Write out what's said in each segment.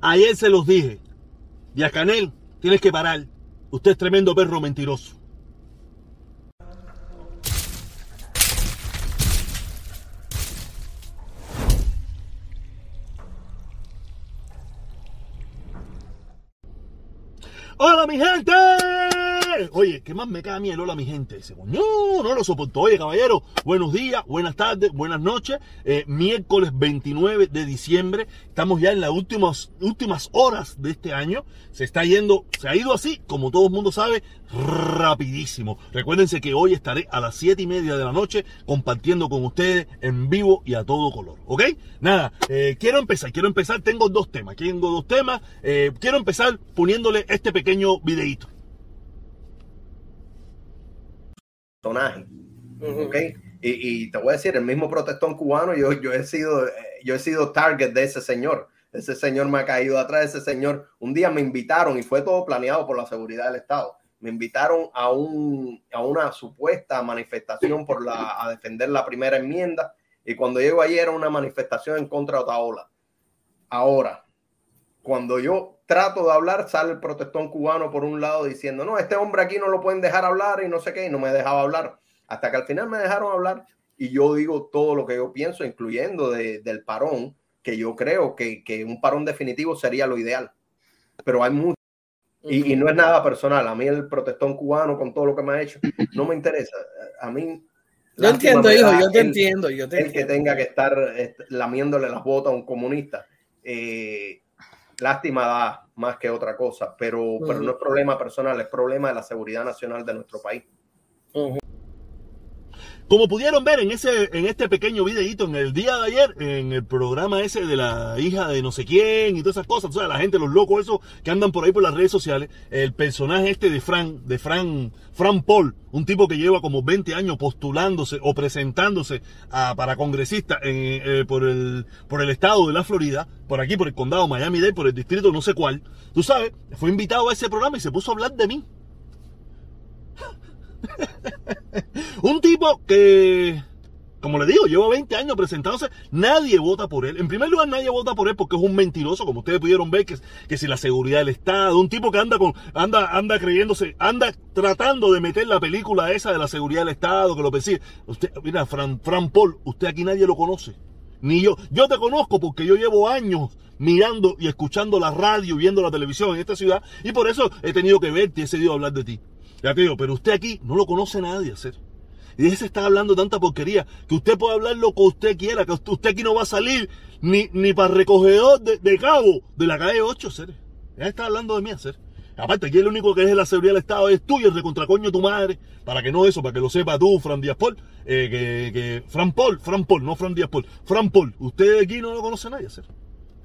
Ayer se los dije. Díaz Canel, tienes que parar. Usted es tremendo perro mentiroso. ¡Hola, mi gente! Oye, ¿qué más me cae a mí el hola, mi gente? Dice, no, no lo soporto. Oye, caballero, buenos días, buenas tardes, buenas noches. Eh, miércoles 29 de diciembre. Estamos ya en las últimas, últimas horas de este año. Se está yendo, se ha ido así, como todo el mundo sabe, rapidísimo. Recuérdense que hoy estaré a las 7 y media de la noche compartiendo con ustedes en vivo y a todo color. ¿Ok? Nada, eh, quiero empezar, quiero empezar. Tengo dos temas, tengo dos temas. Eh, quiero empezar poniéndole este pequeño videito. Personaje. ¿okay? Y, y, te voy a decir, el mismo protestón cubano, yo, yo, he sido, yo he sido target de ese señor. Ese señor me ha caído atrás, ese señor. Un día me invitaron y fue todo planeado por la seguridad del Estado. Me invitaron a, un, a una supuesta manifestación por la, a defender la primera enmienda. Y cuando llego allí era una manifestación en contra de Otaola. Ahora, cuando yo trato de hablar, sale el protestón cubano por un lado diciendo, no, este hombre aquí no lo pueden dejar hablar y no sé qué, y no me dejaba hablar. Hasta que al final me dejaron hablar y yo digo todo lo que yo pienso, incluyendo de, del parón, que yo creo que, que, un parón definitivo sería lo ideal. Pero hay mucho. Y, y, no es nada personal. A mí el protestón cubano, con todo lo que me ha hecho, no me interesa. A mí... Yo entiendo, hijo, yo te el, entiendo. Yo te el entiendo. que tenga que estar lamiéndole las botas a un comunista. Eh, lástima da más que otra cosa, pero, uh -huh. pero no es problema personal, es problema de la seguridad nacional de nuestro país. Uh -huh. Como pudieron ver en ese, en este pequeño videito en el día de ayer, en el programa ese de la hija de no sé quién y todas esas cosas, o la gente, los locos esos que andan por ahí por las redes sociales, el personaje este de Fran, de Fran, Fran Paul, un tipo que lleva como 20 años postulándose o presentándose para congresista eh, por, el, por el estado de la Florida, por aquí, por el condado Miami-Dade, por el distrito no sé cuál, tú sabes, fue invitado a ese programa y se puso a hablar de mí. un tipo que, como le digo, lleva 20 años presentándose, nadie vota por él. En primer lugar, nadie vota por él porque es un mentiroso, como ustedes pudieron ver, que, que si la seguridad del Estado, un tipo que anda con, anda, anda creyéndose, anda tratando de meter la película esa de la seguridad del Estado, que lo persigue. Usted, mira, Fran, Fran Paul, usted aquí nadie lo conoce. Ni yo. Yo te conozco porque yo llevo años mirando y escuchando la radio, viendo la televisión en esta ciudad, y por eso he tenido que verte y he seguido hablar de ti. Ya te digo, pero usted aquí no lo conoce nadie, hacer. Y ese está hablando tanta porquería que usted puede hablar lo que usted quiera, que usted aquí no va a salir ni, ni para recogedor de, de, cabo de la calle 8, ser. Ya está hablando de mí, hacer. Aparte, aquí el único que es la seguridad del Estado es tú y el recontracoño tu madre. Para que no eso, para que lo sepa tú, Fran Díaz. Eh, que, que, Fran Paul, Fran Paul, no Fran Díaz. Fran Paul, usted aquí no lo conoce nadie, hacer.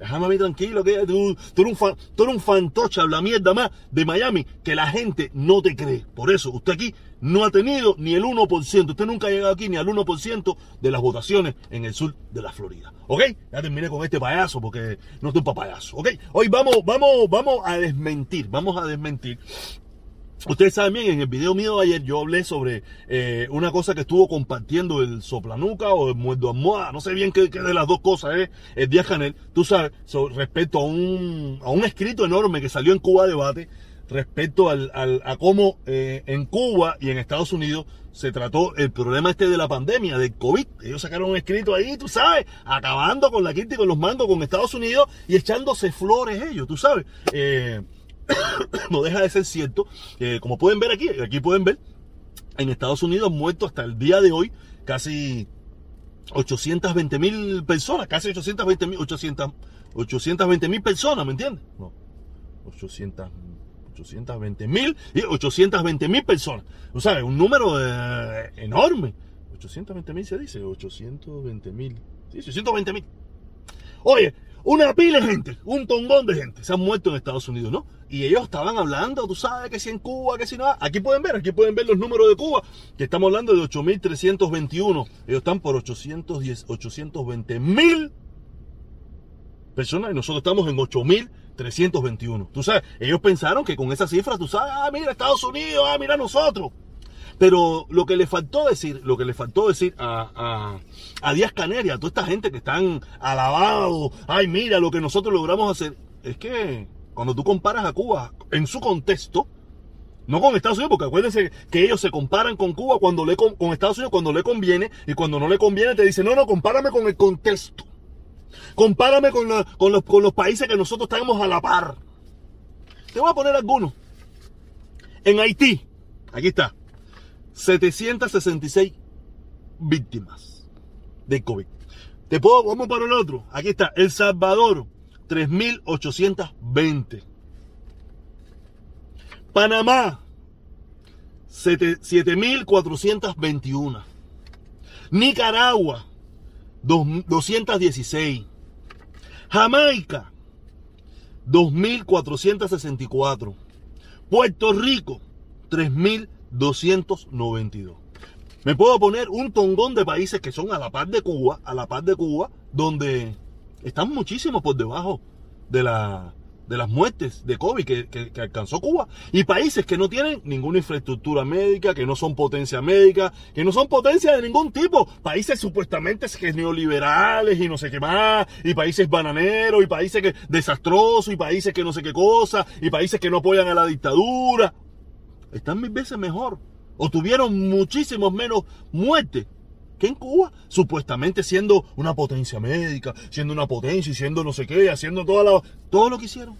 Déjame a mí tranquilo, que tú, eres un fan, tú eres un fantoche, habla mierda más de Miami, que la gente no te cree. Por eso, usted aquí no ha tenido ni el 1%, usted nunca ha llegado aquí ni al 1% de las votaciones en el sur de la Florida. ¿Ok? Ya terminé con este payaso porque no estoy para payaso. ¿Ok? Hoy vamos, vamos, vamos a desmentir, vamos a desmentir Ustedes saben bien, en el video mío de ayer yo hablé sobre eh, una cosa que estuvo compartiendo el soplanuca o el muerto almohada, no sé bien qué, de las dos cosas es el Díaz Canel, tú sabes, respecto a un, a un escrito enorme que salió en Cuba Debate respecto al, al, a cómo eh, en Cuba y en Estados Unidos se trató el problema este de la pandemia, del COVID. Ellos sacaron un escrito ahí, tú sabes, acabando con la quinta y con los mandos con Estados Unidos y echándose flores ellos, tú sabes. Eh, no deja de ser cierto. Eh, como pueden ver aquí, aquí pueden ver, en Estados Unidos muerto hasta el día de hoy casi 820 mil personas, casi 820 mil 800, 820 mil personas, ¿me entiendes? No, 800 820 mil y 820 mil personas. O sea, un número eh, enorme. 820 mil se dice, 820 mil. Sí, 820 mil. Oye, una pila de gente, un tongón de gente se han muerto en Estados Unidos, ¿no? Y ellos estaban hablando, tú sabes, que si en Cuba, que si no. Aquí pueden ver, aquí pueden ver los números de Cuba, que estamos hablando de 8.321. Ellos están por 810, 820 mil personas y nosotros estamos en 8.321. Tú sabes, ellos pensaron que con esas cifras, tú sabes, ah, mira Estados Unidos, ah, mira nosotros. Pero lo que le faltó decir, lo que le faltó decir a, a, a Díaz Canel a toda esta gente que están alabados, ay, mira lo que nosotros logramos hacer, es que cuando tú comparas a Cuba en su contexto, no con Estados Unidos, porque acuérdense que ellos se comparan con Cuba cuando le con, Estados Unidos cuando le conviene y cuando no le conviene te dicen, no, no, compárame con el contexto. Compárame con, con, los, con los países que nosotros estamos a la par. Te voy a poner algunos. En Haití, aquí está, 766 víctimas de COVID. Te puedo, vamos para el otro. Aquí está, El Salvador, 3.820. Panamá, 7.421. Nicaragua, 216. Jamaica, 2.464. Puerto Rico, 3.292. Me puedo poner un tongón de países que son a la par de Cuba, a la par de Cuba, donde están muchísimo por debajo de, la, de las muertes de COVID que, alcanzó Cuba. Y países que no tienen ninguna infraestructura médica, que no son potencia médica, que no son potencia de ningún tipo. Países supuestamente neoliberales y no sé qué más. Y países bananeros, y países que desastrosos, y países que no sé qué cosa, y países que no apoyan a la dictadura. Están mil veces mejor o tuvieron muchísimos menos muertes que en Cuba, supuestamente siendo una potencia médica, siendo una potencia y siendo no sé qué, haciendo toda todo lo que hicieron.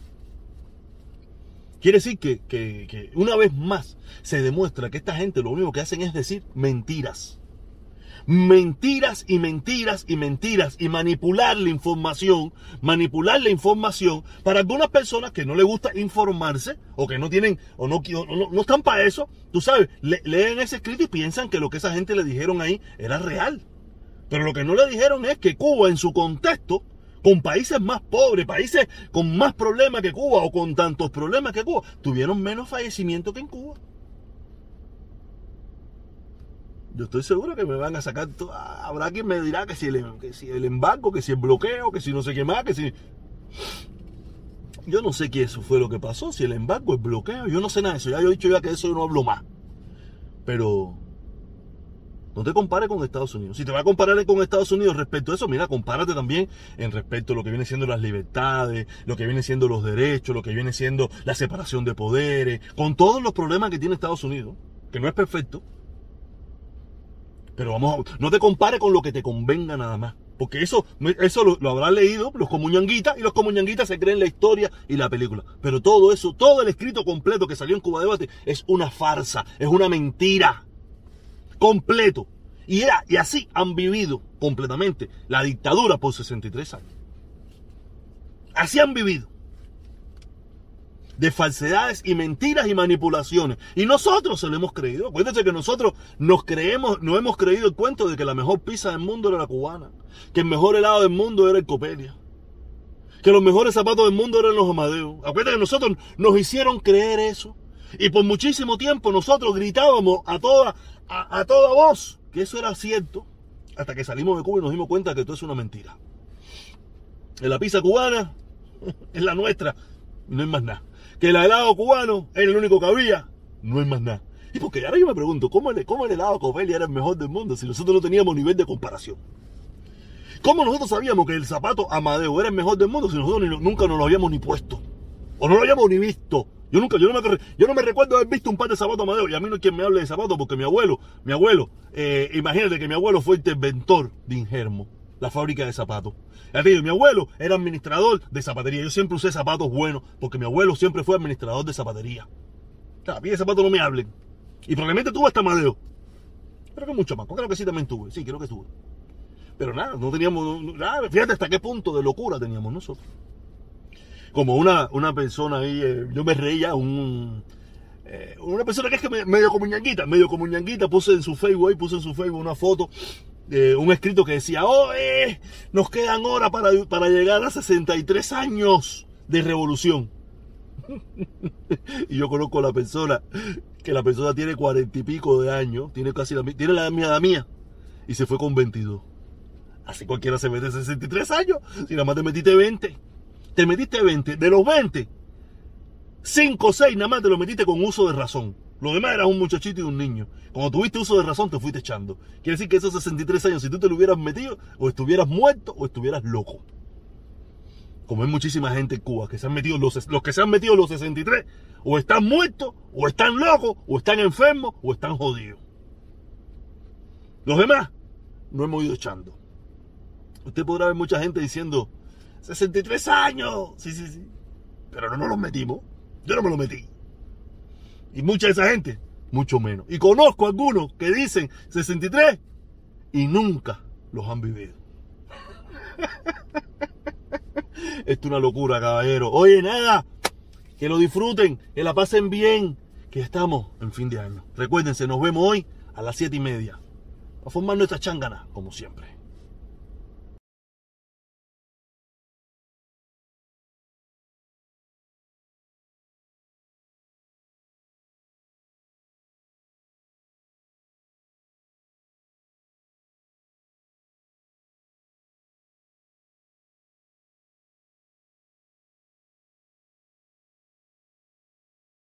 Quiere decir que, que una vez más se demuestra que esta gente lo único que hacen es decir mentiras mentiras y mentiras y mentiras y manipular la información, manipular la información para algunas personas que no les gusta informarse o que no tienen o no, no, están para eso, tú sabes, leen ese escrito y piensan que lo que esa gente le dijeron ahí era real. Pero lo que no le dijeron es que Cuba en su contexto, con países más pobres, países con más problemas que Cuba o con tantos problemas que Cuba, tuvieron menos fallecimientos que en Cuba. Yo estoy seguro que me van a sacar. Habrá quien me dirá que si, el, embargo, que si el bloqueo, que si no sé qué más, que si. Yo no sé qué eso fue lo que pasó, si el embargo, el bloqueo, yo no sé nada de eso. Ya yo he dicho ya que eso yo no hablo más. Pero no te compares con Estados Unidos. Si te vas a comparar con Estados Unidos respecto a eso, mira, compárate también en respecto a lo que viene siendo las libertades, lo que viene siendo los derechos, lo que viene siendo la separación de poderes, con todos los problemas que tiene Estados Unidos, que no es perfecto, pero vamos, no te compare con lo que te convenga nada más. Porque eso, eso lo, habrán leído los comuñanguitas y los comuñanguitas se creen la historia y la película. Pero todo eso, todo el escrito completo que salió en Cuba Debate es una farsa, es una mentira. Completo. Y, era, y así han vivido completamente la dictadura por 63 años. Así han vivido de falsedades y mentiras y manipulaciones. Y nosotros se lo hemos creído. Acuérdense que nosotros nos creemos, no hemos creído el cuento de que la mejor pizza del mundo era la cubana, que el mejor helado del mundo era el Copelia, que los mejores zapatos del mundo eran los Amadeus. Acuérdense que nosotros nos hicieron creer eso. Y por muchísimo tiempo nosotros gritábamos a toda, a, a toda voz que eso era cierto, hasta que salimos de Cuba y nos dimos cuenta que todo es una mentira. En la pizza cubana es la nuestra, no hay más nada que el helado cubano era el único que había, no es más nada. Y porque ahora yo me pregunto, ¿cómo el, cómo el helado era el mejor del mundo si nosotros no teníamos nivel de comparación? ¿Cómo nosotros sabíamos que el zapato Amadeo era el mejor del mundo si nosotros nunca nos lo habíamos ni puesto? O no lo habíamos ni visto. Yo nunca, yo no me, yo no me recuerdo haber visto un par de zapatos Amadeo. Y a mí no quien me hable de zapatos porque mi abuelo, mi abuelo, eh, imagínate que mi abuelo fue el inventor de Ingermo la fábrica de zapatos. mi abuelo era administrador de zapatería. Yo siempre usé zapatos buenos porque mi abuelo siempre fue administrador de zapatería. a mí de zapatos no me hablen. Y probablemente tuve hasta madeo. Pero que mucho más. Creo que sí también tuve. Sí, creo que tuve. Pero nada, no teníamos. Fíjate hasta qué punto de locura teníamos nosotros. Como una, una persona ahí, eh, yo me reía, un, eh, una persona que es que medio como ñanguita, medio como ñanguita, puse en su Facebook ahí, puse en su Facebook una foto un escrito que decía, oh, eh, nos quedan horas para, para llegar a 63 años de revolución. y yo conozco a la persona, que la persona tiene cuarenta y pico de años, tiene casi la, tiene la edad mía, y se fue con 22. Así cualquiera se mete 63 años, si nada más te metiste 20. Te metiste 20, de los 20, 5 o 6 nada más te lo metiste con uso de razón. Lo demás era un muchachito y un niño. Cuando tuviste uso de razón, te fuiste echando. Quiere decir que esos 63 años, si tú te lo hubieras metido, o estuvieras muerto o estuvieras loco. como hay muchísima gente en Cuba que se han metido los, los que se han metido los 63 o están muertos o están locos o están enfermos o están jodidos. Los demás no hemos ido echando. Usted podrá ver mucha gente diciendo 63 años. Sí, sí, sí. Pero no nos los metimos. Yo no me lo metí. Y mucha de esa gente, mucho menos. Y conozco algunos que dicen 63 y nunca los han vivido. Esto es una locura, caballero. Oye, nada, que lo disfruten, que la pasen bien, que estamos en fin de año. Recuérdense, nos vemos hoy a las 7 y media. A formar nuestra changana, como siempre.